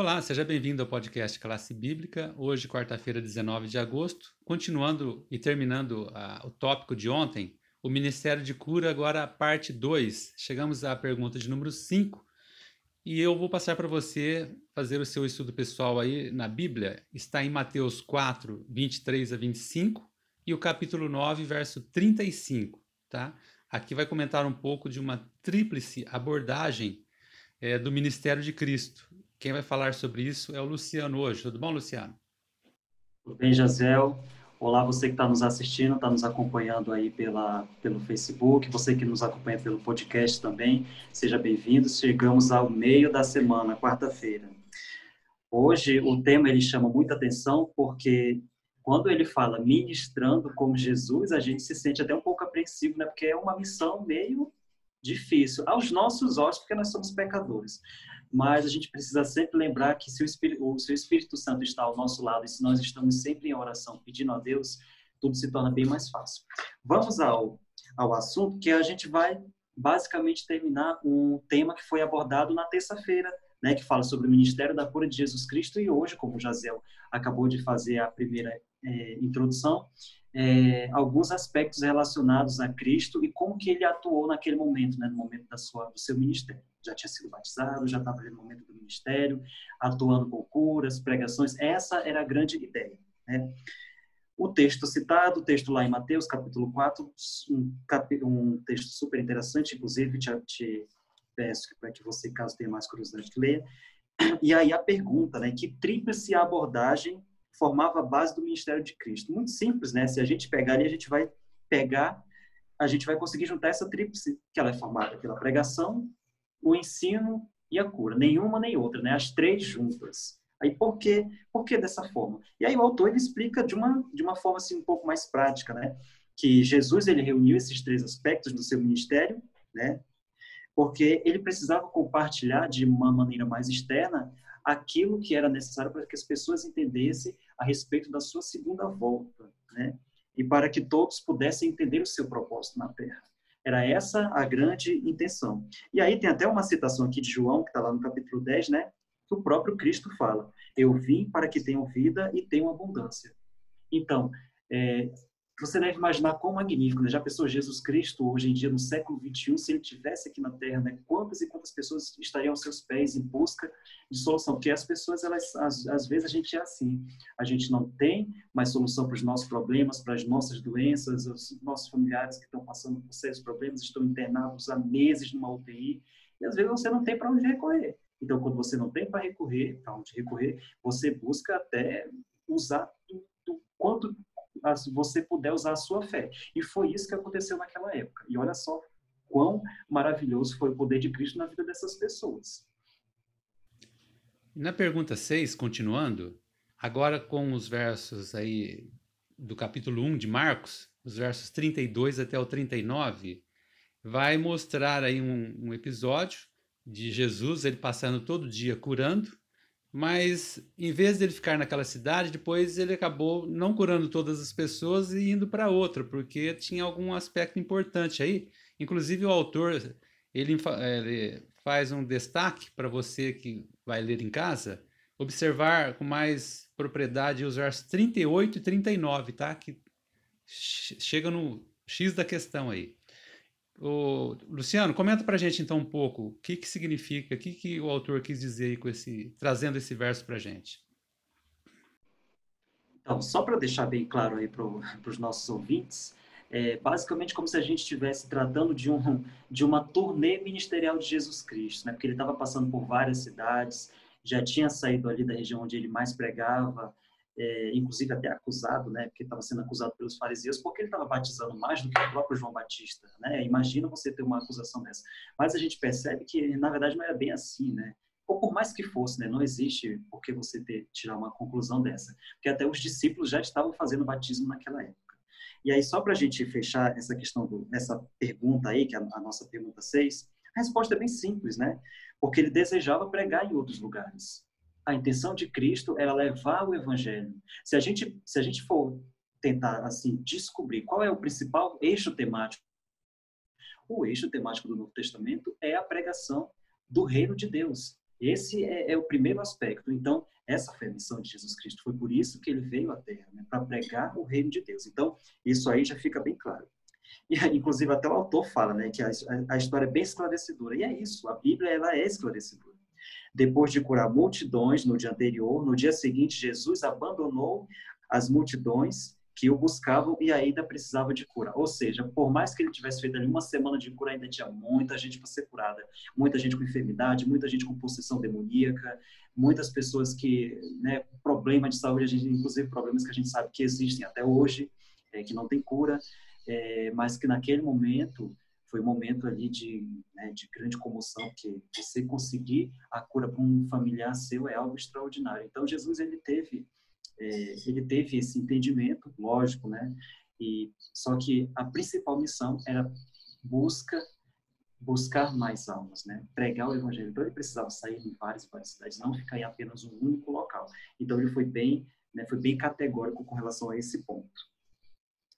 Olá, seja bem-vindo ao podcast Classe Bíblica. Hoje, quarta-feira, 19 de agosto. Continuando e terminando uh, o tópico de ontem, o Ministério de Cura, agora parte 2. Chegamos à pergunta de número 5. E eu vou passar para você fazer o seu estudo pessoal aí na Bíblia. Está em Mateus 4, 23 a 25 e o capítulo 9, verso 35, tá? Aqui vai comentar um pouco de uma tríplice abordagem é, do ministério de Cristo. Quem vai falar sobre isso é o Luciano hoje. Tudo bom, Luciano? Tudo bem, Jazel. Olá, você que está nos assistindo, está nos acompanhando aí pela, pelo Facebook, você que nos acompanha pelo podcast também, seja bem-vindo. Chegamos ao meio da semana, quarta-feira. Hoje o tema ele chama muita atenção porque quando ele fala ministrando como Jesus, a gente se sente até um pouco apreensivo, né? Porque é uma missão meio difícil aos nossos olhos, porque nós somos pecadores. Mas a gente precisa sempre lembrar que se o Espírito, o seu Espírito Santo está ao nosso lado e se nós estamos sempre em oração pedindo a Deus, tudo se torna bem mais fácil. Vamos ao, ao assunto que a gente vai basicamente terminar um tema que foi abordado na terça-feira, né, que fala sobre o ministério da cura de Jesus Cristo e hoje, como o Jazel acabou de fazer a primeira é, introdução, é, alguns aspectos relacionados a Cristo e como que ele atuou naquele momento, né, no momento da sua, do seu ministério. Já tinha sido batizado, já estava no momento do ministério, atuando com curas, pregações. Essa era a grande ideia. Né? O texto citado, o texto lá em Mateus, capítulo 4, um, um texto super interessante, inclusive te, te peço para que você, caso tenha mais curiosidade, leia. E aí a pergunta, né, que tríplice abordagem formava a base do ministério de Cristo. Muito simples, né? Se a gente pegar ali, a gente vai pegar, a gente vai conseguir juntar essa tríplice, que ela é formada pela pregação, o ensino e a cura. Nenhuma nem outra, né? As três juntas. Aí por quê? Por que dessa forma? E aí o autor ele explica de uma de uma forma assim um pouco mais prática, né? Que Jesus ele reuniu esses três aspectos do seu ministério, né? Porque ele precisava compartilhar de uma maneira mais externa aquilo que era necessário para que as pessoas entendessem a respeito da sua segunda volta, né? E para que todos pudessem entender o seu propósito na Terra. Era essa a grande intenção. E aí tem até uma citação aqui de João, que está lá no capítulo 10, né? Que o próprio Cristo fala: Eu vim para que tenham vida e tenham abundância. Então, é, você deve imaginar quão magnífico, né? Já pensou Jesus Cristo hoje em dia, no século 21, se ele tivesse aqui na Terra, né? Quantas e quantas pessoas estariam aos seus pés em busca de solução? Porque as pessoas, elas, às, às vezes a gente é assim, a gente não tem mais solução para os nossos problemas, para as nossas doenças, os nossos familiares que estão passando por sérios problemas, estão internados há meses numa UTI, e às vezes você não tem para onde recorrer. Então, quando você não tem para recorrer, para onde recorrer, você busca até usar do quanto você puder usar a sua fé. E foi isso que aconteceu naquela época. E olha só quão maravilhoso foi o poder de Cristo na vida dessas pessoas. Na pergunta 6, continuando, agora com os versos aí do capítulo 1 de Marcos, os versos 32 até o 39, vai mostrar aí um, um episódio de Jesus, ele passando todo dia curando, mas em vez de ele ficar naquela cidade, depois ele acabou não curando todas as pessoas e indo para outra, porque tinha algum aspecto importante aí. Inclusive o autor ele, ele faz um destaque para você que vai ler em casa, observar com mais propriedade os versos 38 e 39, tá? Que chega no X da questão aí. O Luciano, comenta para a gente então um pouco o que, que significa, o que, que o autor quis dizer com esse, trazendo esse verso para a gente. Então, só para deixar bem claro aí para os nossos ouvintes, é basicamente como se a gente estivesse tratando de, um, de uma turnê ministerial de Jesus Cristo, né? porque ele estava passando por várias cidades, já tinha saído ali da região onde ele mais pregava, é, inclusive até acusado, né, porque estava sendo acusado pelos fariseus, porque ele estava batizando mais do que o próprio João Batista, né? Imagina você ter uma acusação dessa. Mas a gente percebe que na verdade não era bem assim, né? Ou por mais que fosse, né, não existe por que você ter, tirar uma conclusão dessa, porque até os discípulos já estavam fazendo batismo naquela época. E aí só para a gente fechar essa questão do, essa pergunta aí, que é a, nossa pergunta 6, a resposta é bem simples, né? Porque ele desejava pregar em outros lugares a intenção de Cristo era levar o evangelho. Se a gente, se a gente for tentar assim descobrir qual é o principal eixo temático, o eixo temático do Novo Testamento é a pregação do reino de Deus. Esse é, é, o primeiro aspecto. Então, essa foi a missão de Jesus Cristo. Foi por isso que ele veio à Terra, né, para pregar o reino de Deus. Então, isso aí já fica bem claro. E, inclusive, até o autor fala né, que a, a história é bem esclarecedora. E é isso, a Bíblia ela é esclarecedora. Depois de curar multidões no dia anterior, no dia seguinte, Jesus abandonou as multidões que o buscavam e ainda precisava de cura. Ou seja, por mais que ele tivesse feito ali uma semana de cura, ainda tinha muita gente para ser curada. Muita gente com enfermidade, muita gente com possessão demoníaca, muitas pessoas que, né, problema de saúde, a gente, inclusive problemas que a gente sabe que existem até hoje, é, que não tem cura, é, mas que naquele momento foi um momento ali de, né, de grande comoção, porque você conseguir a cura para um familiar seu é algo extraordinário. Então Jesus ele teve é, ele teve esse entendimento, lógico, né? E só que a principal missão era busca buscar mais almas, né? Pregar o evangelho. Então ele precisava sair em várias, várias cidades, não ficar em apenas um único local. Então ele foi bem, né, foi bem categórico com relação a esse ponto.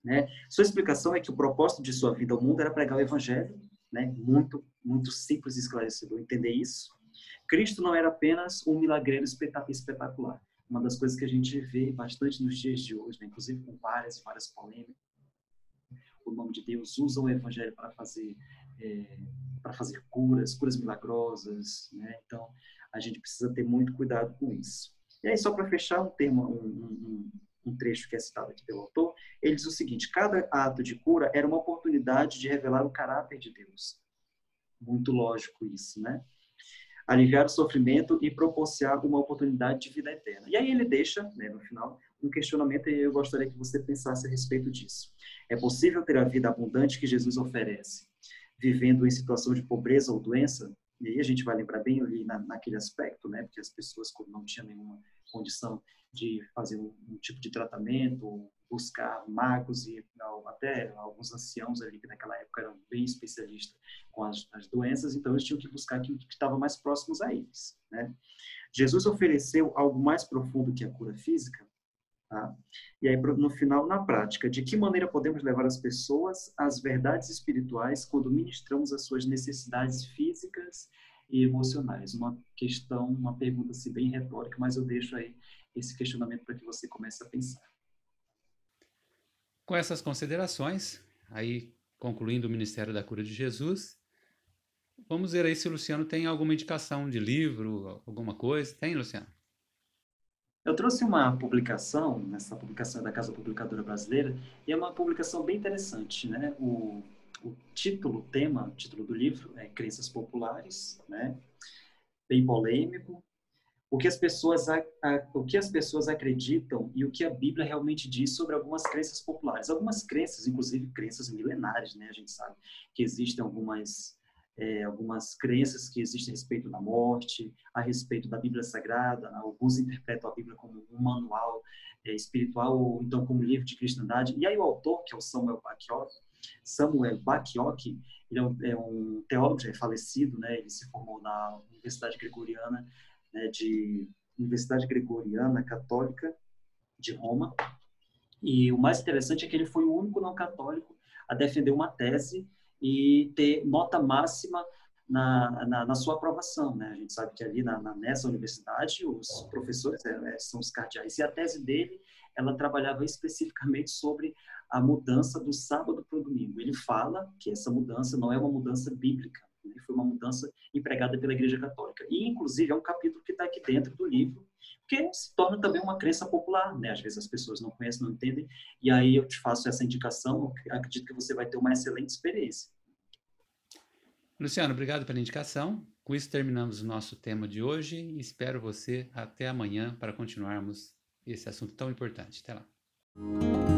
Né? Sua explicação é que o propósito de sua vida ao mundo era pregar o evangelho, né? Muito, muito simples e esclarecedor entender isso. Cristo não era apenas um milagreiro espetacular uma das coisas que a gente vê bastante nos dias de hoje, né? inclusive com várias várias polêmicas. O nome de Deus usa o evangelho para fazer é, para fazer curas, curas milagrosas, né? Então a gente precisa ter muito cuidado com isso. E aí só para fechar um tema, um, um, um trecho que é citado aqui pelo autor, ele diz o seguinte: cada ato de cura era uma oportunidade de revelar o caráter de Deus. Muito lógico isso, né? aliviar o sofrimento e proporcionar uma oportunidade de vida eterna. E aí ele deixa, né, no final, um questionamento e eu gostaria que você pensasse a respeito disso. É possível ter a vida abundante que Jesus oferece, vivendo em situação de pobreza ou doença? E aí a gente vai lembrar bem ali na, naquele aspecto, né, porque as pessoas quando não tinham nenhuma condição de fazer um, um tipo de tratamento, buscar magos e até alguns anciãos ali que naquela época eram bem especialistas com as, as doenças, então eles tinham que buscar aquilo que estava mais próximos a eles. Né? Jesus ofereceu algo mais profundo que a cura física, tá? e aí no final, na prática, de que maneira podemos levar as pessoas às verdades espirituais quando ministramos as suas necessidades físicas e emocionais? Uma questão, uma pergunta assim, bem retórica, mas eu deixo aí esse questionamento para que você comece a pensar. Com essas considerações, aí concluindo o Ministério da Cura de Jesus, vamos ver aí se o Luciano tem alguma indicação de livro, alguma coisa. Tem, Luciano? Eu trouxe uma publicação, nessa publicação da Casa Publicadora Brasileira, e é uma publicação bem interessante, né? O, o título, o tema, o título do livro é Crenças Populares, né? Bem polêmico, o que as pessoas a, a, o que as pessoas acreditam e o que a Bíblia realmente diz sobre algumas crenças populares, algumas crenças, inclusive crenças milenares, né? A gente sabe que existem algumas é, algumas crenças que existem a respeito da morte, a respeito da Bíblia Sagrada. Né? Alguns interpretam a Bíblia como um manual é, espiritual ou então como livro de cristandade. E aí o autor, que é o Samuel Bakioc, Samuel Bakioc, ele é um, é um teólogo já falecido, né? Ele se formou na Universidade Gregoriana né, de Universidade Gregoriana Católica de Roma. E o mais interessante é que ele foi o único não católico a defender uma tese e ter nota máxima na, na, na sua aprovação. Né? A gente sabe que ali na, na nessa universidade os professores é, são os cardeais. E a tese dele, ela trabalhava especificamente sobre a mudança do sábado para o domingo. Ele fala que essa mudança não é uma mudança bíblica, né? Foi uma mudança empregada pela Igreja Católica. E, inclusive, é um capítulo que está aqui dentro do livro, que se torna também uma crença popular, né? Às vezes as pessoas não conhecem, não entendem, e aí eu te faço essa indicação, acredito que você vai ter uma excelente experiência. Luciano, obrigado pela indicação. Com isso terminamos o nosso tema de hoje espero você até amanhã para continuarmos esse assunto tão importante. Até lá.